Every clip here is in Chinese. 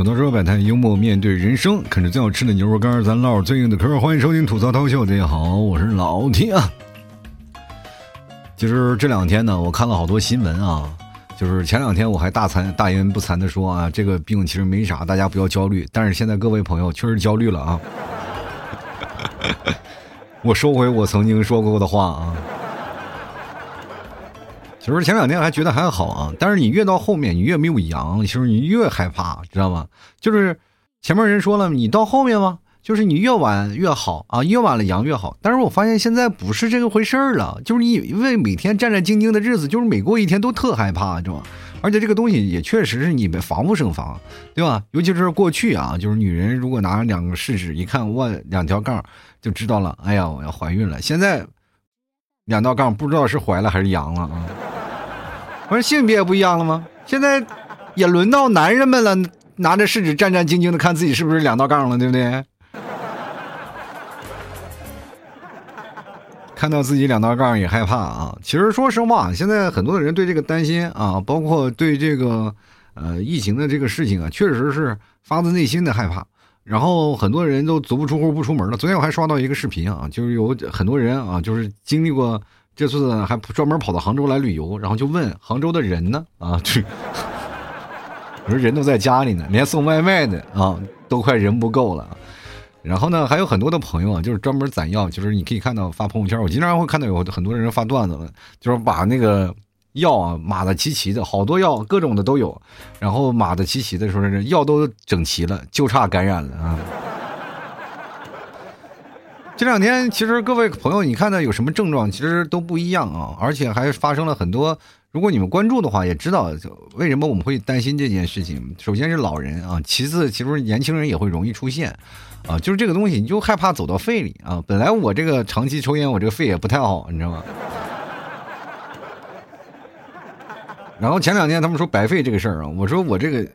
吐槽说百态，幽默面对人生，啃着最好吃的牛肉干，咱唠最硬的嗑。欢迎收听吐槽涛秀，大家好，我是老天啊。其实这两天呢，我看了好多新闻啊。就是前两天我还大惭大言不惭的说啊，这个病其实没啥，大家不要焦虑。但是现在各位朋友确实焦虑了啊。我收回我曾经说过的话啊。其实前两天还觉得还好啊，但是你越到后面，你越没有阳，其实你越害怕，知道吗？就是前面人说了，你到后面吗？就是你越晚越好啊，越晚了阳越好。但是我发现现在不是这个回事儿了，就是你因为每天战战兢兢的日子，就是每过一天都特害怕，知道吗？而且这个东西也确实是你们防不胜防，对吧？尤其是过去啊，就是女人如果拿两个试纸一看，哇，两条杠就知道了，哎呀，我要怀孕了。现在两道杠不知道是怀了还是阳了啊。不是性别也不一样了吗？现在也轮到男人们了，拿着试纸战战兢兢的看自己是不是两道杠了，对不对？看到自己两道杠也害怕啊！其实说实话，现在很多的人对这个担心啊，包括对这个呃疫情的这个事情啊，确实是发自内心的害怕。然后很多人都足不出户不出门了。昨天我还刷到一个视频啊，就是有很多人啊，就是经历过。这次还专门跑到杭州来旅游，然后就问杭州的人呢啊，去我说人都在家里呢，连送外卖的啊都快人不够了。然后呢，还有很多的朋友啊，就是专门攒药，就是你可以看到发朋友圈，我经常会看到有很多人发段子，就是把那个药啊码的齐齐的，好多药各种的都有，然后码的齐齐的说是药都整齐了，就差感染了啊。这两天，其实各位朋友，你看到有什么症状，其实都不一样啊，而且还发生了很多。如果你们关注的话，也知道为什么我们会担心这件事情。首先是老人啊，其次其实年轻人也会容易出现，啊，就是这个东西，你就害怕走到肺里啊。本来我这个长期抽烟，我这个肺也不太好，你知道吗？然后前两天他们说白肺这个事儿啊，我说我这个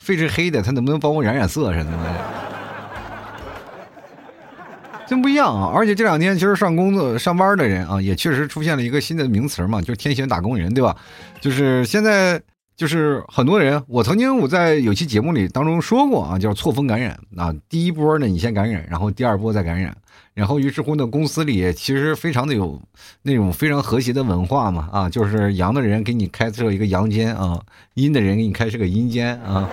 肺是黑的，他能不能帮我染染色什么的？真不一样啊！而且这两天其实上工作、上班的人啊，也确实出现了一个新的名词嘛，就是“天选打工人”，对吧？就是现在，就是很多人，我曾经我在有期节目里当中说过啊，叫错峰感染啊。第一波呢，你先感染，然后第二波再感染，然后于是乎呢，公司里其实非常的有那种非常和谐的文化嘛啊，就是阳的人给你开设一个阳间啊，阴的人给你开设个阴间啊，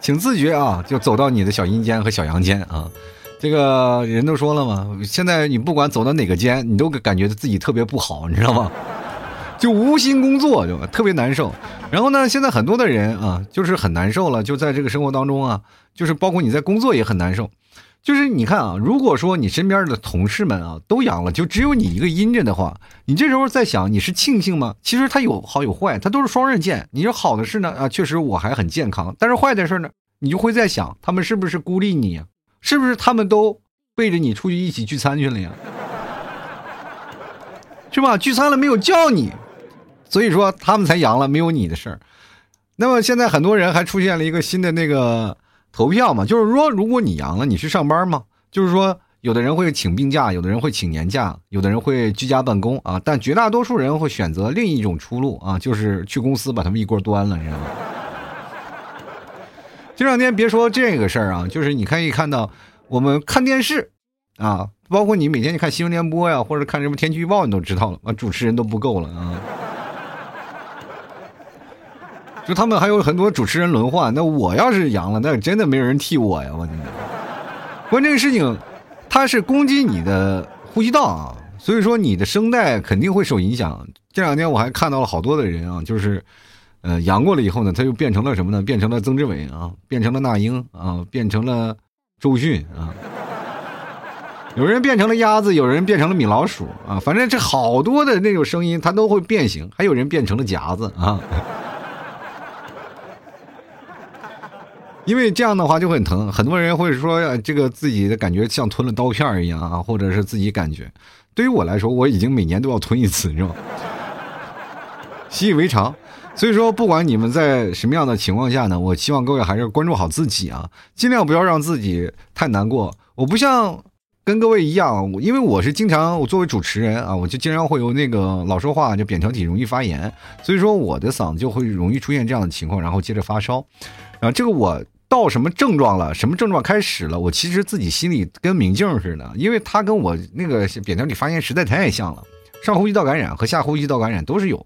请自觉啊，就走到你的小阴间和小阳间啊。这个人都说了嘛，现在你不管走到哪个间，你都感觉自己特别不好，你知道吗？就无心工作，就特别难受。然后呢，现在很多的人啊，就是很难受了，就在这个生活当中啊，就是包括你在工作也很难受。就是你看啊，如果说你身边的同事们啊都阳了，就只有你一个阴着的话，你这时候在想，你是庆幸吗？其实它有好有坏，它都是双刃剑。你说好的事呢，啊，确实我还很健康，但是坏的事呢，你就会在想，他们是不是孤立你？是不是他们都背着你出去一起聚餐去了呀？是吧？聚餐了没有叫你，所以说他们才阳了，没有你的事儿。那么现在很多人还出现了一个新的那个投票嘛，就是说如果你阳了，你去上班吗？就是说有的人会请病假，有的人会请年假，有的人会居家办公啊，但绝大多数人会选择另一种出路啊，就是去公司把他们一锅端了，你知道吗？这两天别说这个事儿啊，就是你可以看到，我们看电视，啊，包括你每天你看新闻联播呀，或者看什么天气预报，你都知道了啊，主持人都不够了啊。就他们还有很多主持人轮换，那我要是阳了，那真的没有人替我呀！我天，关这个事情，它是攻击你的呼吸道啊，所以说你的声带肯定会受影响。这两天我还看到了好多的人啊，就是。呃，阳过了以后呢，他又变成了什么呢？变成了曾志伟啊，变成了那英啊，变成了周迅啊。有人变成了鸭子，有人变成了米老鼠啊。反正这好多的那种声音，它都会变形。还有人变成了夹子啊。因为这样的话就会很疼，很多人会说这个自己的感觉像吞了刀片一样啊，或者是自己感觉。对于我来说，我已经每年都要吞一次，是吧？习以为常。所以说，不管你们在什么样的情况下呢，我希望各位还是关注好自己啊，尽量不要让自己太难过。我不像跟各位一样，因为我是经常我作为主持人啊，我就经常会有那个老说话就扁桃体容易发炎，所以说我的嗓子就会容易出现这样的情况，然后接着发烧。啊，这个我到什么症状了，什么症状开始了，我其实自己心里跟明镜似的，因为他跟我那个扁桃体发炎实在太像了，上呼吸道感染和下呼吸道感染都是有。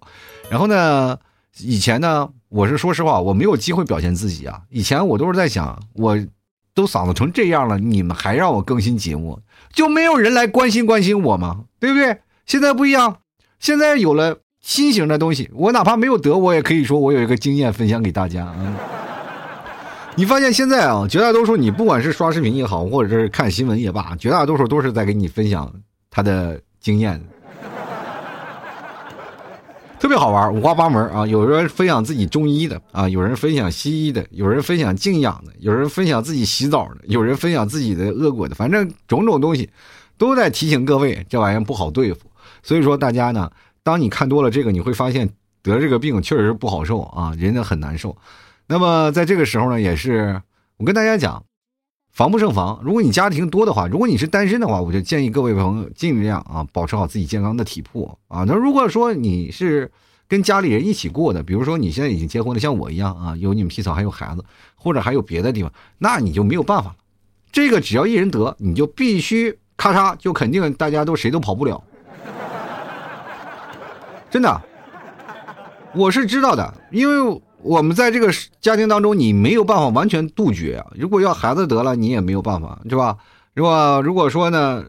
然后呢，以前呢，我是说实话，我没有机会表现自己啊。以前我都是在想，我都嗓子成这样了，你们还让我更新节目，就没有人来关心关心我吗？对不对？现在不一样，现在有了新型的东西，我哪怕没有得，我也可以说我有一个经验分享给大家啊。你发现现在啊，绝大多数你不管是刷视频也好，或者是看新闻也罢，绝大多数都是在给你分享他的经验。特别好玩，五花八门啊！有人分享自己中医的啊，有人分享西医的，有人分享静养的，有人分享自己洗澡的，有人分享自己的恶果的，反正种种东西都在提醒各位，这玩意儿不好对付。所以说，大家呢，当你看多了这个，你会发现得这个病确实是不好受啊，人家很难受。那么在这个时候呢，也是我跟大家讲。防不胜防。如果你家庭多的话，如果你是单身的话，我就建议各位朋友尽量啊，保持好自己健康的体魄啊。那如果说你是跟家里人一起过的，比如说你现在已经结婚了，像我一样啊，有你们皮草还有孩子，或者还有别的地方，那你就没有办法了。这个只要一人得，你就必须咔嚓，就肯定大家都谁都跑不了。真的，我是知道的，因为。我们在这个家庭当中，你没有办法完全杜绝啊。如果要孩子得了，你也没有办法，是吧？如果如果说呢，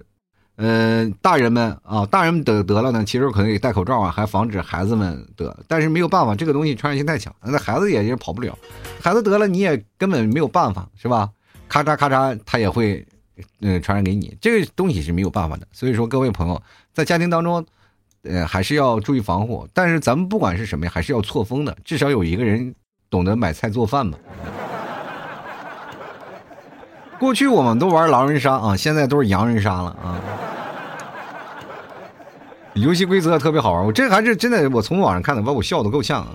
嗯，大人们啊，大人们得得了呢，其实可能也戴口罩啊，还防止孩子们得。但是没有办法，这个东西传染性太强，那孩子也也跑不了。孩子得了，你也根本没有办法，是吧？咔嚓咔嚓，他也会嗯传染给你。这个东西是没有办法的。所以说，各位朋友在家庭当中。呃，还是要注意防护，但是咱们不管是什么呀，还是要错峰的，至少有一个人懂得买菜做饭嘛。过去我们都玩狼人杀啊，现在都是洋人杀了啊。游戏规则特别好玩，我这还是真的，我从网上看的，把我笑的够呛啊。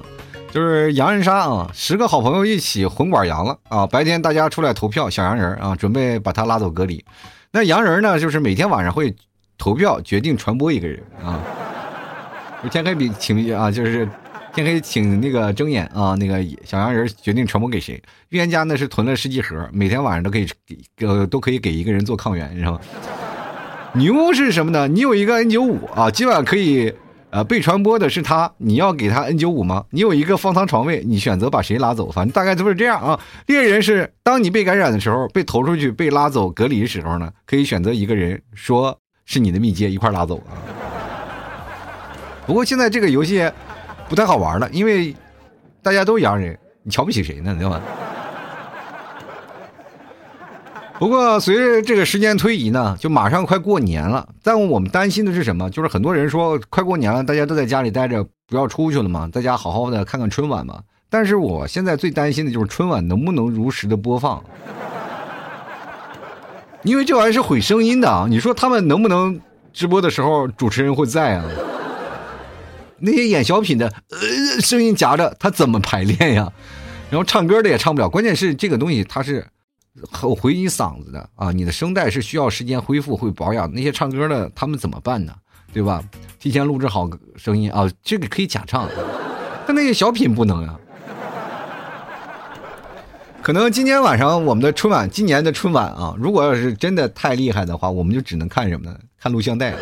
就是洋人杀啊，十个好朋友一起混管羊了啊，白天大家出来投票，小洋人啊，准备把他拉走隔离。那洋人呢，就是每天晚上会投票决定传播一个人啊。天黑比请啊，就是天黑请那个睁眼啊，那个小洋人决定传播给谁？预言家呢是囤了十几盒，每天晚上都可以给呃都可以给一个人做抗原，你知道吗？女巫是什么呢？你有一个 N 九五啊，今晚可以呃被传播的是他，你要给他 N 九五吗？你有一个方舱床位，你选择把谁拉走？反正大概都是这样啊。猎人是当你被感染的时候，被投出去被拉走隔离的时候呢，可以选择一个人说是你的密接一块拉走啊。不过现在这个游戏不太好玩了，因为大家都洋人，你瞧不起谁呢？对吧？不过随着这个时间推移呢，就马上快过年了。但我们担心的是什么？就是很多人说快过年了，大家都在家里待着，不要出去了嘛，在家好好的看看春晚嘛。但是我现在最担心的就是春晚能不能如实的播放，因为这玩意儿是毁声音的啊！你说他们能不能直播的时候主持人会在啊？那些演小品的，呃，声音夹着，他怎么排练呀？然后唱歌的也唱不了。关键是这个东西它是很回你嗓子的啊，你的声带是需要时间恢复、会保养。那些唱歌的他们怎么办呢？对吧？提前录制好声音啊，这个可以假唱，但那些小品不能啊。可能今天晚上我们的春晚，今年的春晚啊，如果要是真的太厉害的话，我们就只能看什么呢？看录像带。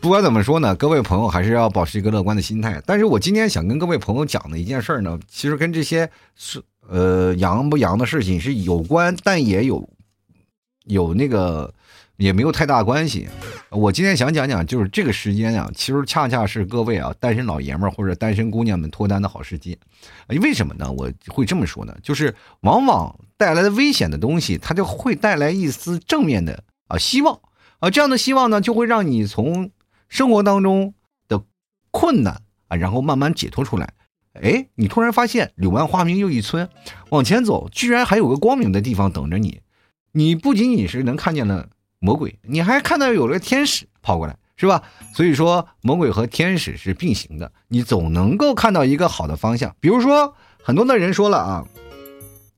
不管怎么说呢，各位朋友还是要保持一个乐观的心态。但是我今天想跟各位朋友讲的一件事儿呢，其实跟这些是呃阳不阳的事情是有关，但也有有那个也没有太大关系。我今天想讲讲，就是这个时间啊，其实恰恰是各位啊单身老爷们儿或者单身姑娘们脱单的好时机。为什么呢？我会这么说呢？就是往往带来的危险的东西，它就会带来一丝正面的啊希望啊，这样的希望呢，就会让你从生活当中的困难啊，然后慢慢解脱出来。哎，你突然发现柳暗花明又一村，往前走，居然还有个光明的地方等着你。你不仅仅是能看见了魔鬼，你还看到有了天使跑过来，是吧？所以说，魔鬼和天使是并行的，你总能够看到一个好的方向。比如说，很多的人说了啊，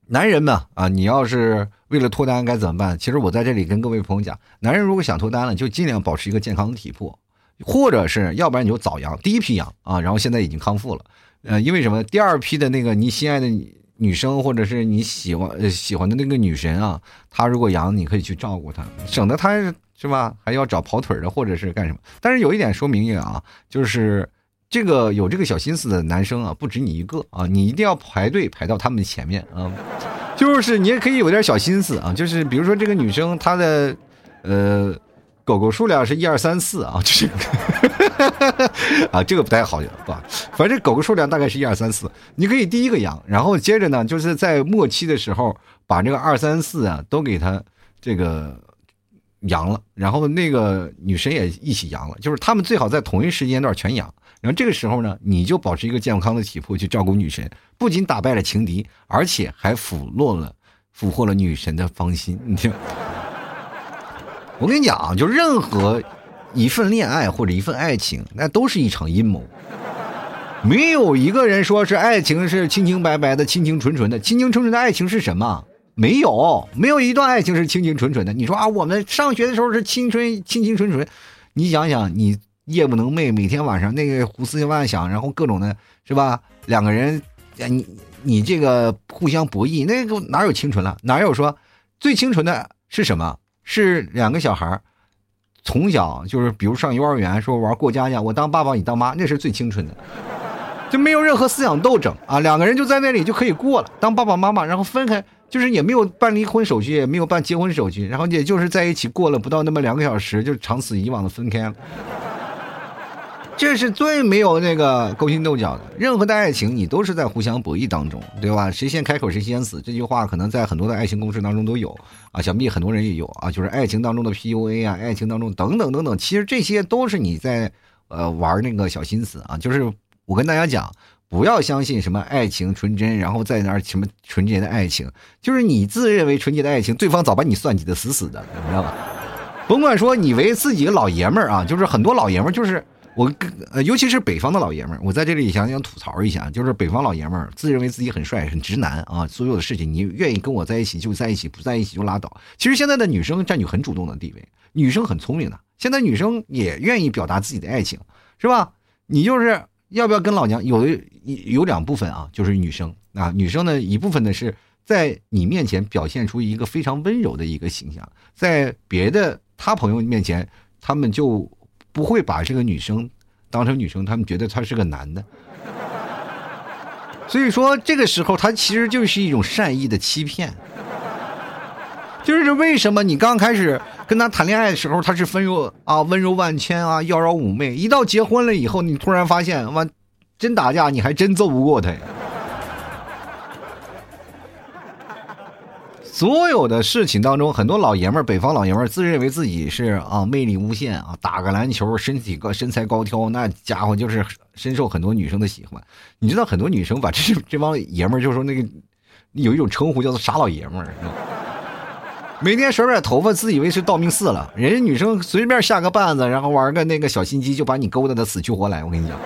男人们啊，你要是。为了脱单该怎么办？其实我在这里跟各位朋友讲，男人如果想脱单了，就尽量保持一个健康的体魄，或者是要不然你就早阳，第一批阳啊，然后现在已经康复了。呃，因为什么？第二批的那个你心爱的女生，或者是你喜欢喜欢的那个女神啊，她如果阳，你可以去照顾她，省得她是吧？还要找跑腿的，或者是干什么？但是有一点说明啊，就是这个有这个小心思的男生啊，不止你一个啊，你一定要排队排到他们前面啊。就是你也可以有点小心思啊，就是比如说这个女生她的呃。狗狗数量是一二三四啊，就是啊，这个不太好，吧？反正狗狗数量大概是一二三四，你可以第一个养，然后接着呢，就是在末期的时候把这个二三四啊都给它这个养了，然后那个女神也一起养了，就是他们最好在同一时间段全养，然后这个时候呢，你就保持一个健康的体魄去照顾女神，不仅打败了情敌，而且还俘落了俘获了女神的芳心，你听。我跟你讲，就任何一份恋爱或者一份爱情，那都是一场阴谋。没有一个人说是爱情是清清白白的、清清纯纯的。清清纯纯的爱情是什么？没有，没有一段爱情是清清纯纯的。你说啊，我们上学的时候是青春清清纯纯。你想想，你夜不能寐，每天晚上那个胡思乱想，然后各种的，是吧？两个人，你你这个互相博弈，那个哪有清纯了？哪有说最清纯的是什么？是两个小孩从小就是，比如上幼儿园，说玩过家家，我当爸爸，你当妈，那是最青春的，就没有任何思想斗争啊，两个人就在那里就可以过了，当爸爸妈妈，然后分开，就是也没有办离婚手续，也没有办结婚手续，然后也就是在一起过了不到那么两个小时，就长此以往的分开了。这是最没有那个勾心斗角的，任何的爱情你都是在互相博弈当中，对吧？谁先开口谁先死，这句话可能在很多的爱情故事当中都有啊，想必很多人也有啊，就是爱情当中的 PUA 啊，爱情当中等等等等，其实这些都是你在呃玩那个小心思啊，就是我跟大家讲，不要相信什么爱情纯真，然后在那儿什么纯洁的爱情，就是你自认为纯洁的爱情，对方早把你算计的死死的，你知道吧？甭管说你为自己老爷们儿啊，就是很多老爷们儿就是。我跟呃，尤其是北方的老爷们儿，我在这里想想吐槽一下，就是北方老爷们儿自认为自己很帅、很直男啊，所有的事情你愿意跟我在一起就在一起，不在一起就拉倒。其实现在的女生占据很主动的地位，女生很聪明的，现在女生也愿意表达自己的爱情，是吧？你就是要不要跟老娘？有的有两部分啊，就是女生啊，女生呢一部分呢是在你面前表现出一个非常温柔的一个形象，在别的他朋友面前，他们就。不会把这个女生当成女生，他们觉得他是个男的，所以说这个时候他其实就是一种善意的欺骗，就是为什么你刚开始跟他谈恋爱的时候他是温柔啊温柔万千啊妖娆妩媚，一到结婚了以后，你突然发现哇，真打架你还真揍不过他呀。所有的事情当中，很多老爷们儿，北方老爷们儿自认为自己是啊，魅力无限啊，打个篮球，身体高，身材高挑，那家伙就是深受很多女生的喜欢。你知道，很多女生把这 这帮爷们儿就说那个有一种称呼叫做“傻老爷们儿”，每天甩甩头发，自以为是道明寺了。人家女生随便下个绊子，然后玩个那个小心机，就把你勾搭的死去活来。我跟你讲，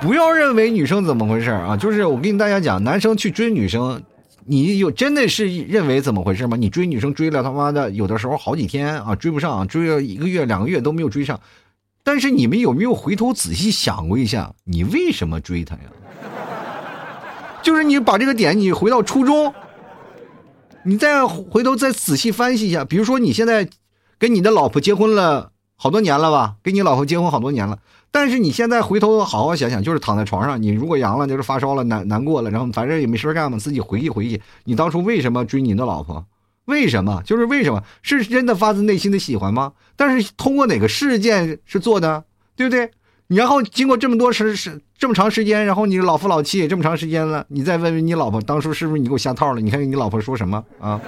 不要认为女生怎么回事啊，就是我跟大家讲，男生去追女生。你有真的是认为怎么回事吗？你追女生追了他妈的，有的时候好几天啊追不上，追了一个月两个月都没有追上。但是你们有没有回头仔细想过一下，你为什么追她呀？就是你把这个点你回到初中，你再回头再仔细分析一下，比如说你现在跟你的老婆结婚了好多年了吧？跟你老婆结婚好多年了。但是你现在回头好好想想，就是躺在床上，你如果阳了，就是发烧了，难难过了，然后反正也没事干嘛，自己回忆回忆，你当初为什么追你的老婆？为什么？就是为什么？是真的发自内心的喜欢吗？但是通过哪个事件是做的，对不对？然后经过这么多时时这么长时间，然后你老夫老妻也这么长时间了，你再问问你老婆，当初是不是你给我下套了？你看你老婆说什么啊？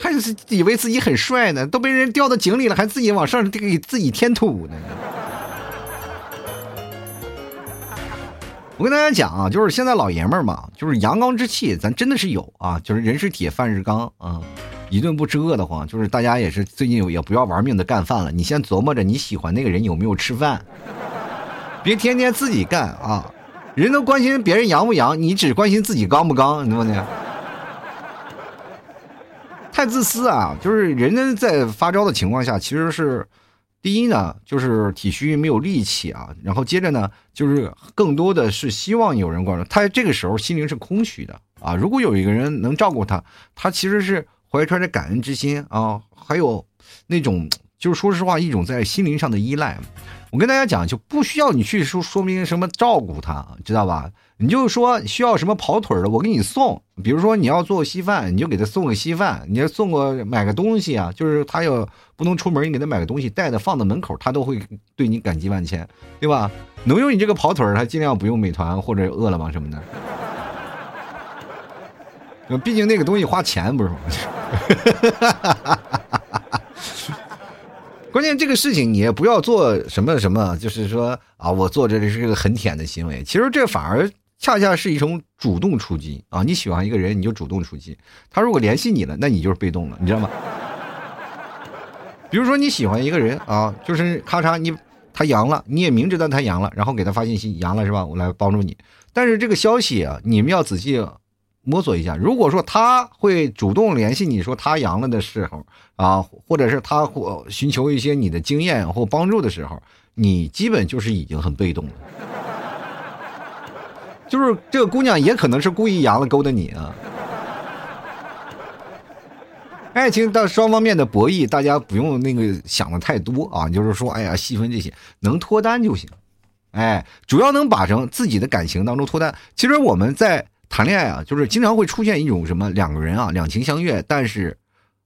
还是以为自己很帅呢，都被人掉到井里了，还自己往上给自己添土呢。我跟大家讲啊，就是现在老爷们儿嘛，就是阳刚之气，咱真的是有啊。就是人是铁，饭是钢啊，一顿不吃饿得慌。就是大家也是最近也不要玩命的干饭了，你先琢磨着你喜欢那个人有没有吃饭，别天天自己干啊。人都关心别人阳不阳，你只关心自己刚不刚，你知道吗？太自私啊！就是人家在发招的情况下，其实是第一呢，就是体虚没有力气啊，然后接着呢，就是更多的是希望有人关注他。这个时候心灵是空虚的啊。如果有一个人能照顾他，他其实是怀揣着感恩之心啊，还有那种就是说实话一种在心灵上的依赖。我跟大家讲，就不需要你去说说明什么照顾他，知道吧？你就说需要什么跑腿的，我给你送。比如说你要做稀饭，你就给他送个稀饭；你要送个买个东西啊，就是他要不能出门，你给他买个东西带着放在门口，他都会对你感激万千，对吧？能用你这个跑腿他尽量不用美团或者饿了么什么的。毕竟那个东西花钱不是吗？关键这个事情你也不要做什么什么，就是说啊，我做这里是个很舔的行为。其实这反而恰恰是一种主动出击啊！你喜欢一个人，你就主动出击。他如果联系你了，那你就是被动了，你知道吗？比如说你喜欢一个人啊，就是咔嚓你他阳了，你也明知道他阳了，然后给他发信息阳了是吧？我来帮助你。但是这个消息啊，你们要仔细。摸索一下，如果说他会主动联系你说他阳了的时候啊，或者是他或寻求一些你的经验或帮助的时候，你基本就是已经很被动了。就是这个姑娘也可能是故意阳了勾搭你啊。爱情到双方面的博弈，大家不用那个想的太多啊，就是说，哎呀，细分这些，能脱单就行。哎，主要能把成自己的感情当中脱单。其实我们在。谈恋爱啊，就是经常会出现一种什么两个人啊两情相悦，但是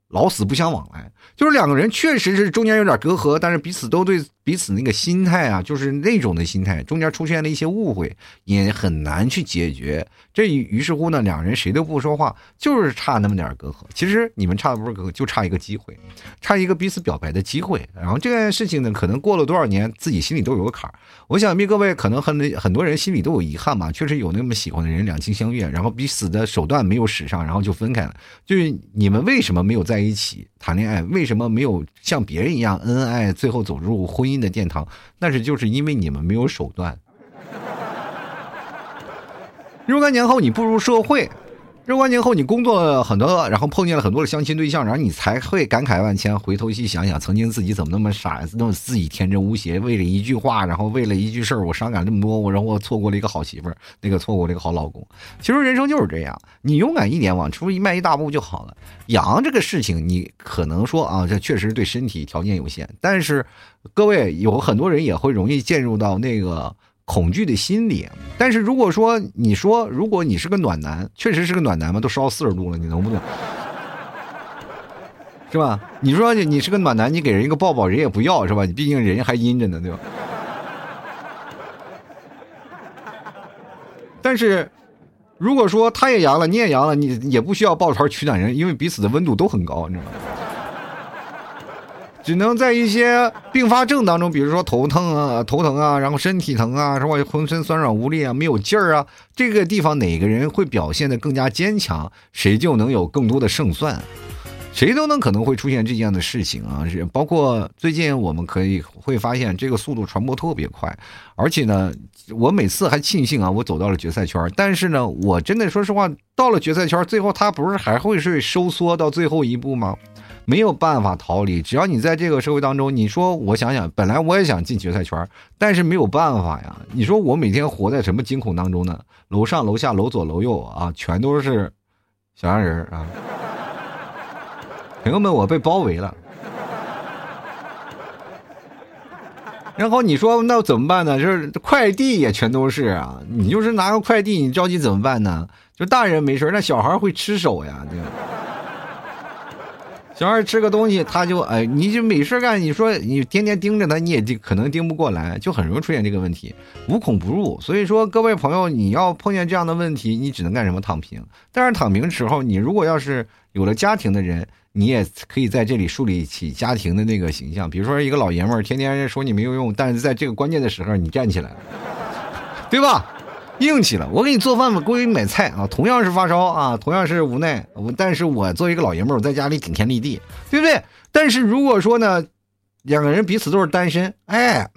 老死不相往来。就是两个人确实是中间有点隔阂，但是彼此都对彼此那个心态啊，就是那种的心态，中间出现了一些误会，也很难去解决。这于是乎呢，两人谁都不说话，就是差那么点隔阂。其实你们差不是隔，就差一个机会，差一个彼此表白的机会。然后这件事情呢，可能过了多少年，自己心里都有个坎儿。我想必各位可能很很多人心里都有遗憾吧，确实有那么喜欢的人，两情相悦，然后彼此的手段没有使上，然后就分开了。就是你们为什么没有在一起谈恋爱？为什么没有像别人一样恩恩爱爱，最后走入婚姻的殿堂？那是就是因为你们没有手段。若干年后，你步入社会。若干年后，你工作了很多，然后碰见了很多的相亲对象，然后你才会感慨万千。回头细想想，曾经自己怎么那么傻，那么自己天真无邪，为了一句话，然后为了一句事儿，我伤感这么多，我然后我错过了一个好媳妇儿，那个错过了一个好老公。其实人生就是这样，你勇敢一点，往出一迈一大步就好了。养这个事情，你可能说啊，这确实对身体条件有限，但是各位有很多人也会容易进入到那个。恐惧的心理，但是如果说你说，如果你是个暖男，确实是个暖男嘛，都烧四十度了，你能不能？是吧？你说你是个暖男，你给人一个抱抱，人也不要，是吧？你毕竟人还阴着呢，对吧？但是，如果说他也阳了，你也阳了，你也不需要抱团取暖人，因为彼此的温度都很高，你知道吗？只能在一些并发症当中，比如说头疼啊、头疼啊，然后身体疼啊，是吧？浑身酸软无力啊，没有劲儿啊，这个地方哪个人会表现的更加坚强，谁就能有更多的胜算，谁都能可能会出现这样的事情啊！是包括最近我们可以会发现，这个速度传播特别快，而且呢，我每次还庆幸啊，我走到了决赛圈，但是呢，我真的说实话，到了决赛圈，最后他不是还会是收缩到最后一步吗？没有办法逃离，只要你在这个社会当中，你说我想想，本来我也想进决赛圈，但是没有办法呀。你说我每天活在什么惊恐当中呢？楼上楼下楼左楼右啊，全都是小洋人啊！朋友们，我被包围了。然后你说那怎么办呢？就是快递也全都是啊，你就是拿个快递，你着急怎么办呢？就大人没事那小孩会吃手呀，对吧？小孩吃个东西，他就哎，你就没事干。你说你天天盯着他，你也盯，可能盯不过来，就很容易出现这个问题，无孔不入。所以说，各位朋友，你要碰见这样的问题，你只能干什么？躺平。但是躺平的时候，你如果要是有了家庭的人，你也可以在这里树立起家庭的那个形象。比如说，一个老爷们儿天天说你没有用，但是在这个关键的时候，你站起来了，对吧？硬气了，我给你做饭吧，我给你买菜啊！同样是发烧啊，同样是无奈，我但是我作为一个老爷们儿，我在家里顶天立地，对不对？但是如果说呢，两个人彼此都是单身，哎，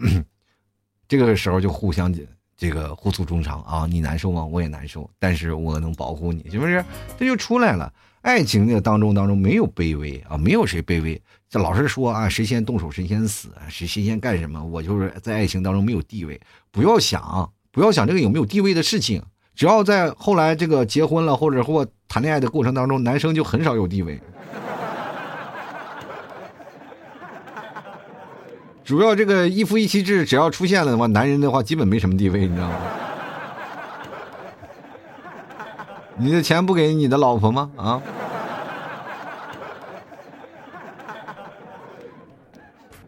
这个时候就互相这个互诉衷肠啊，你难受吗？我也难受，但是我能保护你，是不是？这就出来了。爱情的当中当中没有卑微啊，没有谁卑微。这老是说啊，谁先动手谁先死，谁谁先干什么，我就是在爱情当中没有地位。不要想，不要想这个有没有地位的事情。只要在后来这个结婚了或者或谈恋爱的过程当中，男生就很少有地位。主要这个一夫一妻制只要出现了的话，男人的话基本没什么地位，你知道吗？你的钱不给你的老婆吗？啊？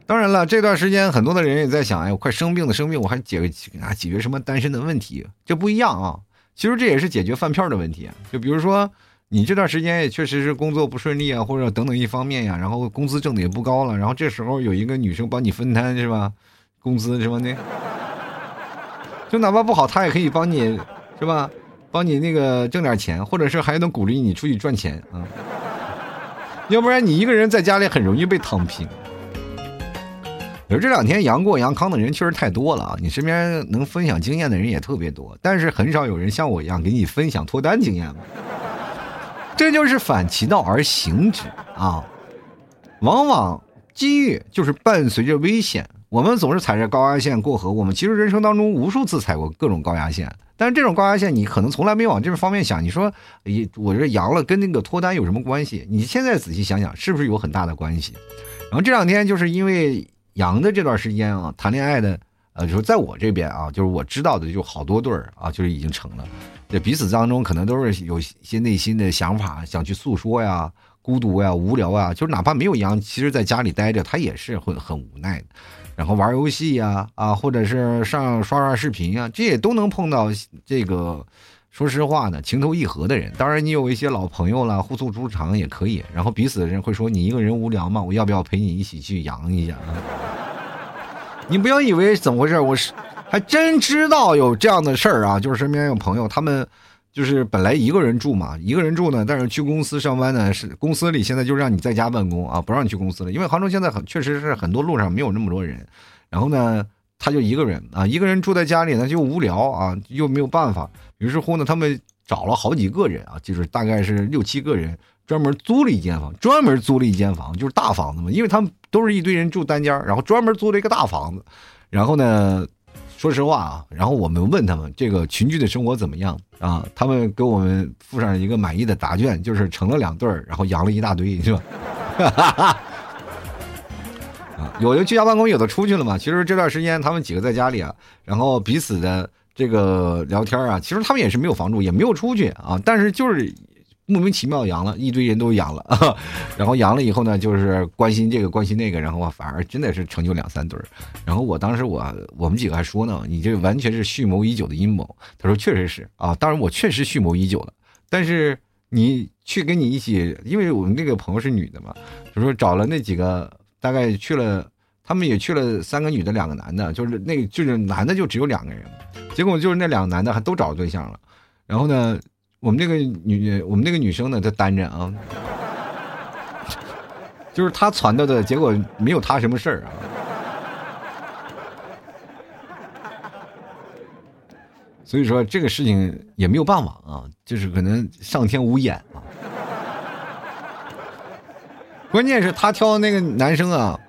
当然了，这段时间很多的人也在想，哎，我快生病了，生病我还解啊解决什么单身的问题？这不一样啊！其实这也是解决饭票的问题。就比如说，你这段时间也确实是工作不顺利啊，或者等等一方面呀，然后工资挣的也不高了，然后这时候有一个女生帮你分摊是吧？工资什么的 就哪怕不好，她也可以帮你是吧？帮你那个挣点钱，或者是还能鼓励你出去赚钱啊，要不然你一个人在家里很容易被躺平。而这两天阳过阳康的人确实太多了啊，你身边能分享经验的人也特别多，但是很少有人像我一样给你分享脱单经验这就是反其道而行之啊，往往机遇就是伴随着危险。我们总是踩着高压线过河，我们其实人生当中无数次踩过各种高压线。但是这种高压线，你可能从来没往这方面想。你说，我这阳了跟那个脱单有什么关系？你现在仔细想想，是不是有很大的关系？然后这两天就是因为阳的这段时间啊，谈恋爱的，呃，就是在我这边啊，就是我知道的就好多对儿啊，就是已经成了。这彼此当中可能都是有些内心的想法，想去诉说呀，孤独呀，无聊啊，就是哪怕没有阳，其实在家里待着，他也是会很无奈的。然后玩游戏呀，啊，或者是上刷刷视频呀，这也都能碰到这个，说实话呢，情投意合的人。当然，你有一些老朋友了，互诉衷肠也可以。然后彼此的人会说：“你一个人无聊吗？我要不要陪你一起去养一下？” 你不要以为怎么回事，我是还真知道有这样的事儿啊，就是身边有朋友，他们。就是本来一个人住嘛，一个人住呢，但是去公司上班呢，是公司里现在就让你在家办公啊，不让你去公司了，因为杭州现在很确实是很多路上没有那么多人，然后呢，他就一个人啊，一个人住在家里呢就无聊啊，又没有办法，于是乎呢，他们找了好几个人啊，就是大概是六七个人，专门租了一间房，专门租了一间房，就是大房子嘛，因为他们都是一堆人住单间，然后专门租了一个大房子，然后呢。说实话啊，然后我们问他们这个群居的生活怎么样啊？他们给我们附上一个满意的答卷，就是成了两对儿，然后养了一大堆，是吧？哈哈哈啊，有的居家办公，有的出去了嘛。其实这段时间他们几个在家里啊，然后彼此的这个聊天啊，其实他们也是没有房住，也没有出去啊，但是就是。莫名其妙阳了一堆人都阳了，然后阳了以后呢，就是关心这个关心那个，然后反而真的是成就两三对儿。然后我当时我我们几个还说呢，你这完全是蓄谋已久的阴谋。他说确实是啊，当然我确实蓄谋已久了。但是你去跟你一起，因为我们那个朋友是女的嘛，就说找了那几个，大概去了，他们也去了三个女的，两个男的，就是那个就是男的就只有两个人，结果就是那两个男的还都找对象了，然后呢。我们那个女，我们那个女生呢，她单着啊，就是她传到的结果没有她什么事儿啊，所以说这个事情也没有办法啊，就是可能上天无眼啊。关键是她挑的那个男生啊，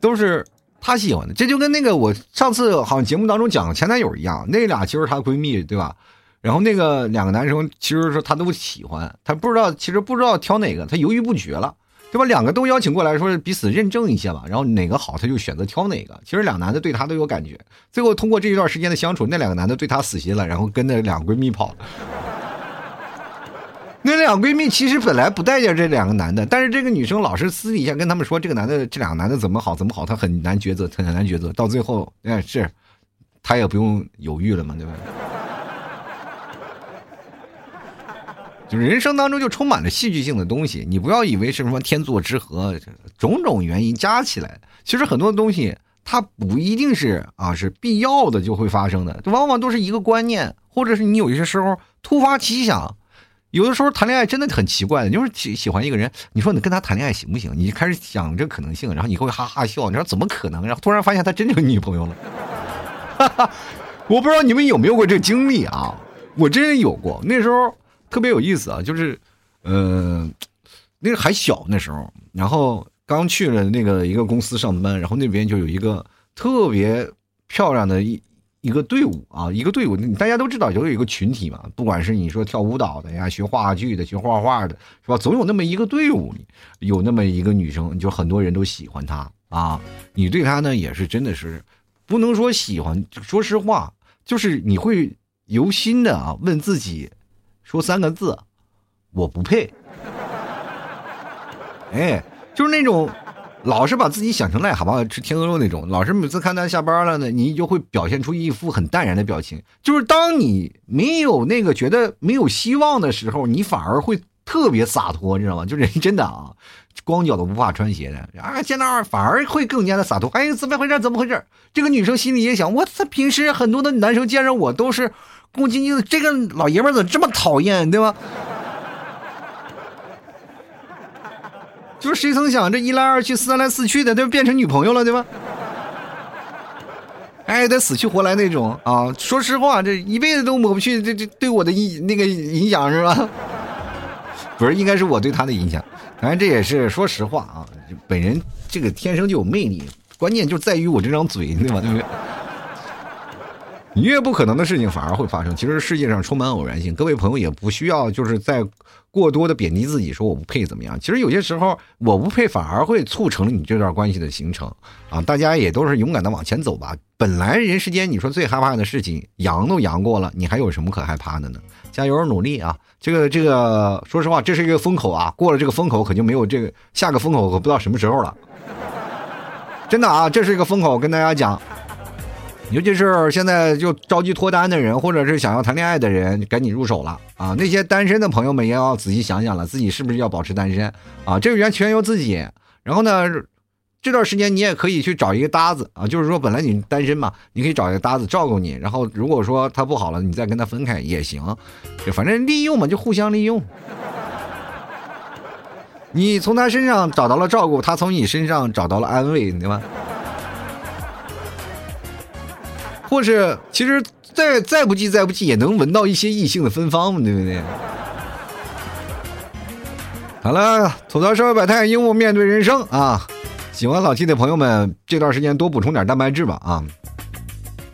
都是她喜欢的，这就跟那个我上次好像节目当中讲前男友一样，那俩其实她闺蜜对吧？然后那个两个男生其实说他都喜欢，他不知道其实不知道挑哪个，他犹豫不决了，对吧？两个都邀请过来，说彼此认证一下吧，然后哪个好他就选择挑哪个。其实两男的对他都有感觉，最后通过这一段时间的相处，那两个男的对他死心了，然后跟那两个闺蜜跑了。那两闺蜜其实本来不待见这两个男的，但是这个女生老是私底下跟他们说这个男的这两个男的怎么好怎么好，他很难抉择，很难抉择。到最后，哎，是，他也不用犹豫了嘛，对吧？就人生当中就充满了戏剧性的东西，你不要以为是什么天作之合，种种原因加起来，其实很多东西它不一定是啊是必要的就会发生的，往往都是一个观念，或者是你有一些时候突发奇想，有的时候谈恋爱真的很奇怪的，就是喜喜欢一个人，你说你跟他谈恋爱行不行？你就开始想这可能性，然后你会哈哈笑，你说怎么可能？然后突然发现他真有女朋友了，哈哈，我不知道你们有没有过这个经历啊？我真有过，那时候。特别有意思啊，就是，呃，那个还小那时候，然后刚去了那个一个公司上班，然后那边就有一个特别漂亮的一一个队伍啊，一个队伍，大家都知道，有有一个群体嘛，不管是你说跳舞蹈的呀，学话剧的，学画画的，是吧？总有那么一个队伍有那么一个女生，就很多人都喜欢她啊。你对她呢，也是真的是不能说喜欢，说实话，就是你会由心的啊问自己，说三个字。我不配，哎，就是那种老是把自己想成癞蛤蟆吃天鹅肉那种，老是每次看他下班了呢，你就会表现出一副很淡然的表情。就是当你没有那个觉得没有希望的时候，你反而会特别洒脱，你知道吗？就人真的啊，光脚的不怕穿鞋的啊，见到反而会更加的洒脱。哎，怎么回事？怎么回事？这个女生心里也想，我操，平时很多的男生见着我都是恭恭敬敬的，这个老爷们怎么这么讨厌，对吧？就是谁曾想，这一来二去，三来四去的，都变成女朋友了，对吧？哎，得死去活来那种啊！说实话，这一辈子都抹不去这这对我的影那个影响是吧？不是，应该是我对他的影响。反正这也是说实话啊，本人这个天生就有魅力，关键就在于我这张嘴，对吧？对不对？越不可能的事情反而会发生。其实世界上充满偶然性，各位朋友也不需要就是在。过多的贬低自己，说我不配怎么样？其实有些时候我不配，反而会促成了你这段关系的形成啊！大家也都是勇敢的往前走吧。本来人世间，你说最害怕的事情，阳都阳过了，你还有什么可害怕的呢？加油努力啊！这个这个，说实话，这是一个风口啊，过了这个风口，可就没有这个下个风口，可不知道什么时候了。真的啊，这是一个风口，跟大家讲。尤其是现在就着急脱单的人，或者是想要谈恋爱的人，赶紧入手了啊！那些单身的朋友们也要仔细想想了，自己是不是要保持单身啊？这个完全由自己。然后呢，这段时间你也可以去找一个搭子啊，就是说本来你单身嘛，你可以找一个搭子照顾你。然后如果说他不好了，你再跟他分开也行，就反正利用嘛，就互相利用。你从他身上找到了照顾，他从你身上找到了安慰，对吧？或是其实再再不济再不济也能闻到一些异性的芬芳嘛，对不对？好了，吐槽社会百态，幽默面对人生啊！喜欢老 T 的朋友们，这段时间多补充点蛋白质吧啊！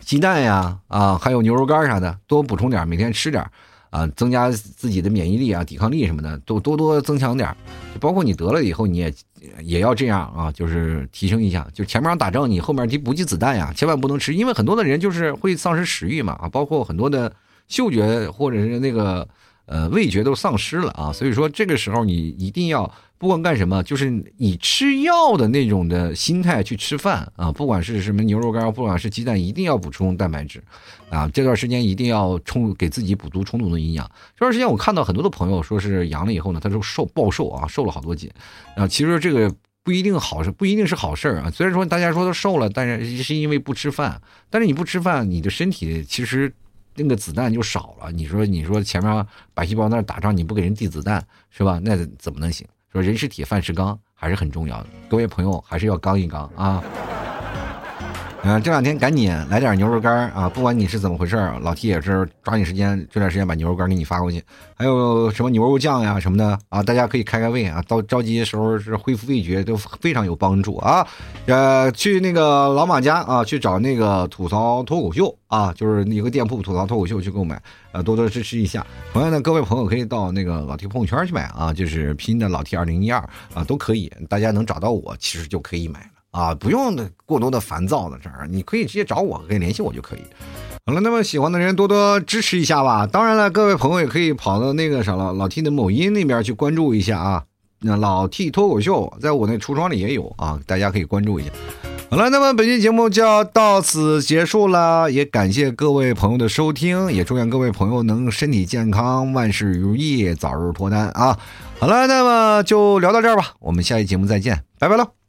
鸡蛋呀啊，还有牛肉干啥的，多补充点，每天吃点。啊，增加自己的免疫力啊，抵抗力什么的，都多多增强点包括你得了以后，你也也要这样啊，就是提升一下。就前面打仗，你后面提补给子弹呀，千万不能吃，因为很多的人就是会丧失食欲嘛啊，包括很多的嗅觉或者是那个呃味觉都丧失了啊，所以说这个时候你一定要。不管干什么，就是以吃药的那种的心态去吃饭啊！不管是什么牛肉干，不管是鸡蛋，一定要补充蛋白质啊！这段时间一定要充给自己补足充足的营养。这段时间我看到很多的朋友说是阳了以后呢，他说瘦暴瘦啊，瘦了好多斤啊！其实这个不一定好，不一定是好事啊。虽然说大家说都瘦了，但是是因为不吃饭。但是你不吃饭，你的身体其实那个子弹就少了。你说，你说前面白细胞那打仗，你不给人递子弹是吧？那怎么能行？说人是铁，饭是钢，还是很重要的。各位朋友，还是要刚一刚啊。嗯，这两天赶紧来点牛肉干啊！不管你是怎么回事老 T 也是抓紧时间，这段时间把牛肉干给你发过去。还有什么牛肉酱呀什么的啊，大家可以开开胃啊。到着急的时候是恢复味觉都非常有帮助啊。呃，去那个老马家啊，去找那个吐槽脱口秀啊，就是一个店铺吐槽脱口秀去购买，呃，多多支持一下。同样的，各位朋友可以到那个老 T 朋友圈去买啊，就是拼的老 T 二零一二啊，都可以，大家能找到我，其实就可以买。啊，不用的过多的烦躁的这儿，你可以直接找我，可以联系我就可以。好了，那么喜欢的人多多支持一下吧。当然了，各位朋友也可以跑到那个啥了，老 T 的某音那边去关注一下啊。那老 T 脱口秀在我那橱窗里也有啊，大家可以关注一下。好了，那么本期节目就要到此结束了，也感谢各位朋友的收听，也祝愿各位朋友能身体健康，万事如意，早日脱单啊。好了，那么就聊到这儿吧，我们下期节目再见，拜拜了。